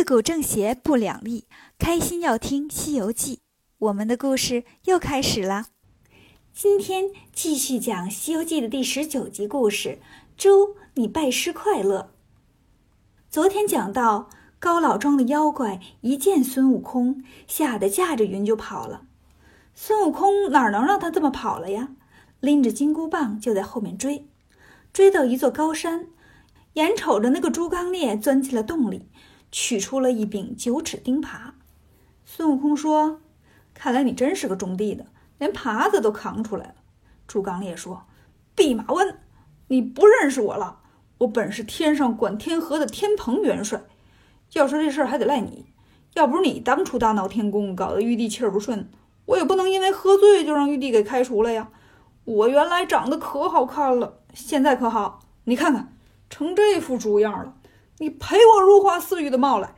自古正邪不两立，开心要听《西游记》。我们的故事又开始了，今天继续讲《西游记》的第十九集故事。猪，你拜师快乐。昨天讲到，高老庄的妖怪一见孙悟空，吓得驾着云就跑了。孙悟空哪能让他这么跑了呀？拎着金箍棒就在后面追，追到一座高山，眼瞅着那个猪刚鬣钻进了洞里。取出了一柄九齿钉耙，孙悟空说：“看来你真是个种地的，连耙子都扛出来了。”猪刚鬣说：“弼马温，你不认识我了？我本是天上管天河的天蓬元帅。要说这事儿还得赖你，要不是你当初大闹天宫，搞得玉帝气儿不顺，我也不能因为喝醉就让玉帝给开除了呀。我原来长得可好看了，现在可好？你看看，成这副猪样了。”你赔我如花似玉的帽来！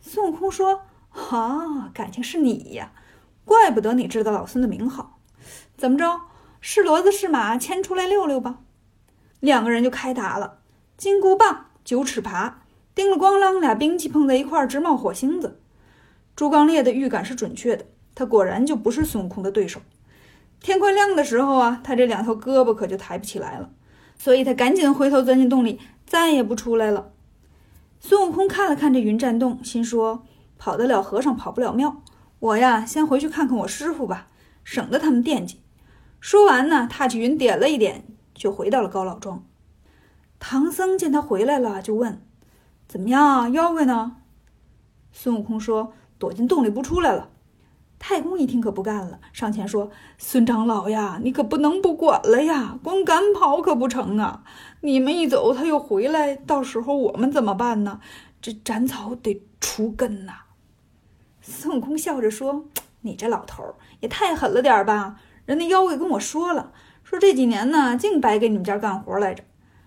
孙悟空说：“啊，感情是你呀，怪不得你知道老孙的名号。怎么着，是骡子是马，牵出来溜溜吧。”两个人就开打了，金箍棒、九齿耙，叮了咣啷，俩兵器碰在一块儿直冒火星子。朱刚烈的预感是准确的，他果然就不是孙悟空的对手。天快亮的时候啊，他这两条胳膊可就抬不起来了，所以他赶紧回头钻进洞里，再也不出来了。孙悟空看了看这云栈洞，心说：“跑得了和尚跑不了庙，我呀，先回去看看我师傅吧，省得他们惦记。”说完呢，踏起云点了一点，就回到了高老庄。唐僧见他回来了，就问：“怎么样啊，妖怪呢？”孙悟空说：“躲进洞里不出来了。”太公一听可不干了，上前说：“孙长老呀，你可不能不管了呀，光赶跑可不成啊！你们一走，他又回来，到时候我们怎么办呢？这斩草得除根呐！”孙悟空笑着说：“你这老头也太狠了点吧？人家妖怪跟我说了，说这几年呢，净白给你们家干活来着，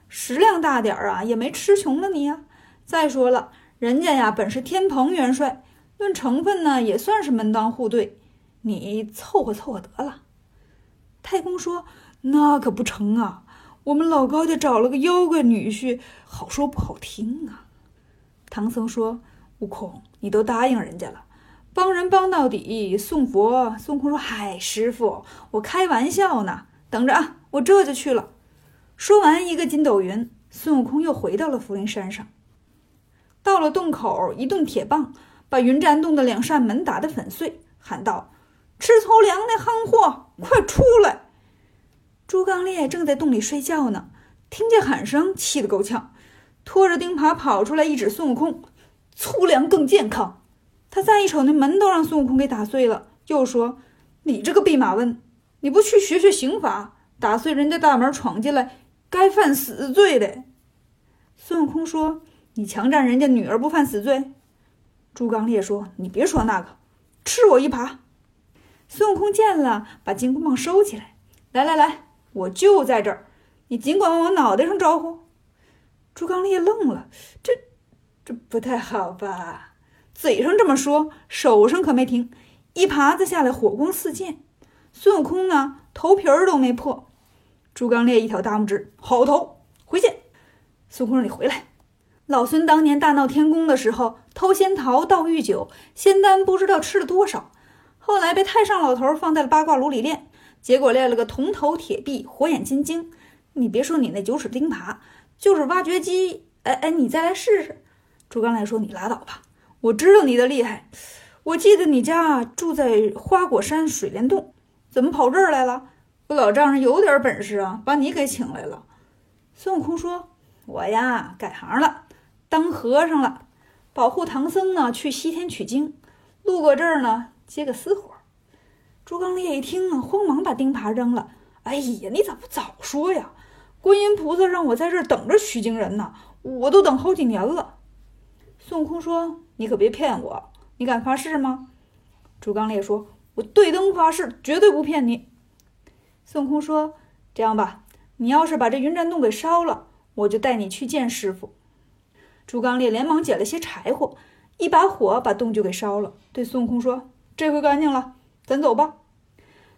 食量大点儿啊，也没吃穷了你呀。再说了，人家呀本是天蓬元帅。”论成分呢，也算是门当户对，你凑合凑合得了。太公说：“那可不成啊，我们老高家找了个妖怪女婿，好说不好听啊。”唐僧说：“悟空，你都答应人家了，帮人帮到底，送佛。”孙悟空说：“嗨，师傅，我开玩笑呢，等着啊，我这就去了。”说完，一个筋斗云，孙悟空又回到了福陵山上。到了洞口，一顿铁棒。把云栈洞的两扇门打得粉碎，喊道：“吃粗粮那憨货，快出来！”朱刚烈正在洞里睡觉呢，听见喊声，气得够呛，拖着钉耙跑出来，一指孙悟空：“粗粮更健康。”他再一瞅，那门都让孙悟空给打碎了，又说：“你这个弼马温，你不去学学刑法，打碎人家大门闯进来，该犯死罪的。”孙悟空说：“你强占人家女儿不犯死罪？”朱刚烈说：“你别说那个，吃我一耙。”孙悟空见了，把金箍棒收起来，来来来，我就在这儿，你尽管往我脑袋上招呼。朱刚烈愣了，这这不太好吧？嘴上这么说，手上可没停，一耙子下来，火光四溅。孙悟空呢，头皮儿都没破。朱刚烈一挑大拇指：“好头，回去。”孙悟空说：“你回来。”老孙当年大闹天宫的时候，偷仙桃、盗玉酒，仙丹不知道吃了多少。后来被太上老头放在了八卦炉里炼，结果炼了个铜头铁臂、火眼金睛。你别说你那九齿钉耙，就是挖掘机，哎哎，你再来试试。朱刚来说：“你拉倒吧，我知道你的厉害。我记得你家住在花果山水帘洞，怎么跑这儿来了？我老丈人有点本事啊，把你给请来了。”孙悟空说：“我呀，改行了。”当和尚了，保护唐僧呢，去西天取经，路过这儿呢，接个私活。朱刚烈一听啊，慌忙把钉耙扔了。哎呀，你咋不早说呀？观音菩萨让我在这儿等着取经人呢，我都等好几年了。孙悟空说：“你可别骗我，你敢发誓吗？”朱刚烈说：“我对灯发誓，绝对不骗你。”孙悟空说：“这样吧，你要是把这云栈洞给烧了，我就带你去见师傅。”朱刚烈连忙捡了些柴火，一把火把洞就给烧了。对孙悟空说：“这回干净了，咱走吧。”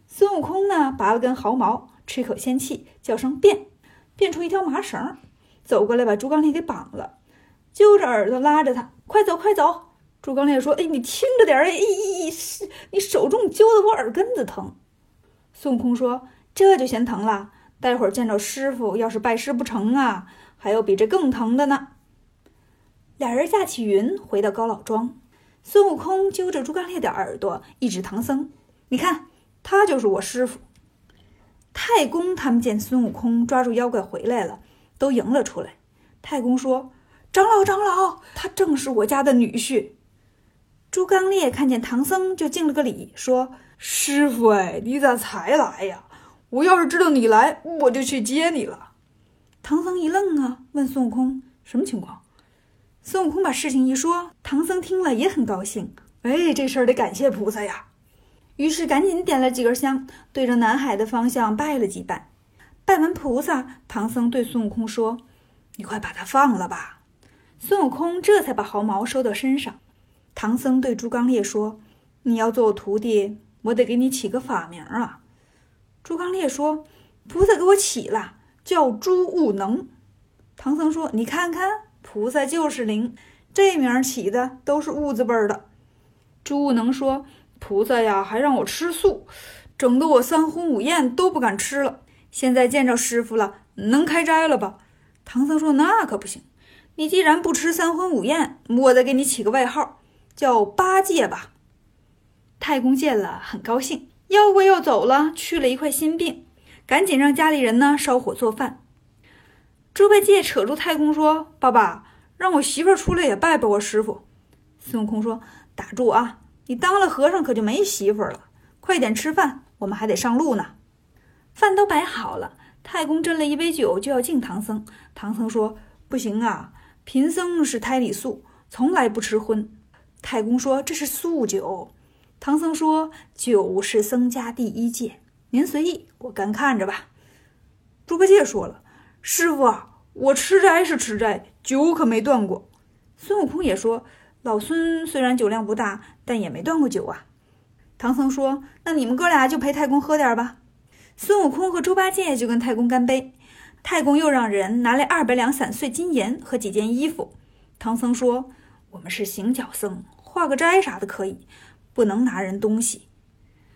孙悟空呢，拔了根毫毛，吹口仙气，叫声变，变出一条麻绳，走过来把朱刚烈给绑了。揪着耳朵拉着他，快走快走。猪刚鬣说：“哎，你轻着点儿，哎，是你手重揪的我耳根子疼。”孙悟空说：“这就嫌疼了，待会儿见着师傅，要是拜师不成啊，还有比这更疼的呢。”俩人驾起云回到高老庄，孙悟空揪着猪刚鬣的耳朵，一指唐僧：“你看，他就是我师傅。”太公他们见孙悟空抓住妖怪回来了，都迎了出来。太公说：“长老，长老，他正是我家的女婿。”猪刚鬣看见唐僧，就敬了个礼，说：“师傅，哎，你咋才来呀？我要是知道你来，我就去接你了。”唐僧一愣啊，问孙悟空：“什么情况？”孙悟空把事情一说，唐僧听了也很高兴。哎，这事儿得感谢菩萨呀！于是赶紧点了几根香，对着南海的方向拜了几拜。拜完菩萨，唐僧对孙悟空说：“你快把他放了吧。”孙悟空这才把毫毛收到身上。唐僧对猪刚鬣说：“你要做我徒弟，我得给你起个法名啊。”猪刚鬣说：“菩萨给我起了，叫猪悟能。”唐僧说：“你看看，菩萨就是灵，这名起的都是悟字辈的。”猪悟能说：“菩萨呀，还让我吃素，整得我三荤五宴都不敢吃了。现在见着师傅了，能开斋了吧？”唐僧说：“那可不行，你既然不吃三荤五宴，我再给你起个外号。”叫八戒吧，太公见了很高兴。妖怪要走了，去了一块心病，赶紧让家里人呢烧火做饭。猪八戒扯住太公说：“爸爸，让我媳妇出来也拜拜我师傅。”孙悟空说：“打住啊，你当了和尚可就没媳妇了。快点吃饭，我们还得上路呢。”饭都摆好了，太公斟了一杯酒就要敬唐僧。唐僧说：“不行啊，贫僧是胎里素，从来不吃荤。”太公说：“这是素酒。”唐僧说：“酒是僧家第一戒，您随意，我干看着吧。”猪八戒说了：“师傅，我吃斋是吃斋，酒可没断过。”孙悟空也说：“老孙虽然酒量不大，但也没断过酒啊。”唐僧说：“那你们哥俩就陪太公喝点吧。”孙悟空和猪八戒就跟太公干杯。太公又让人拿来二百两散碎金银和几件衣服。唐僧说：“我们是行脚僧。”化个斋啥的可以，不能拿人东西。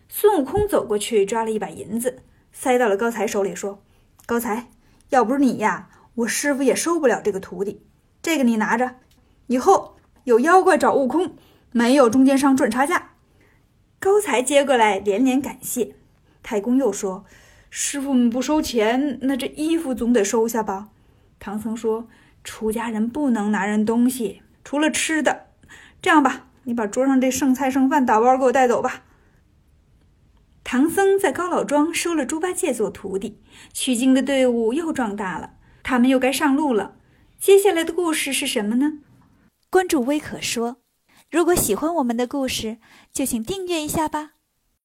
孙悟空走过去抓了一把银子，塞到了高才手里，说：“高才，要不是你呀，我师傅也收不了这个徒弟。这个你拿着，以后有妖怪找悟空，没有中间商赚差价。”高才接过来连连感谢。太公又说：“师傅们不收钱，那这衣服总得收下吧？”唐僧说：“出家人不能拿人东西，除了吃的。这样吧。”你把桌上这剩菜剩饭打包给我带走吧。唐僧在高老庄收了猪八戒做徒弟，取经的队伍又壮大了，他们又该上路了。接下来的故事是什么呢？关注微可说，如果喜欢我们的故事，就请订阅一下吧。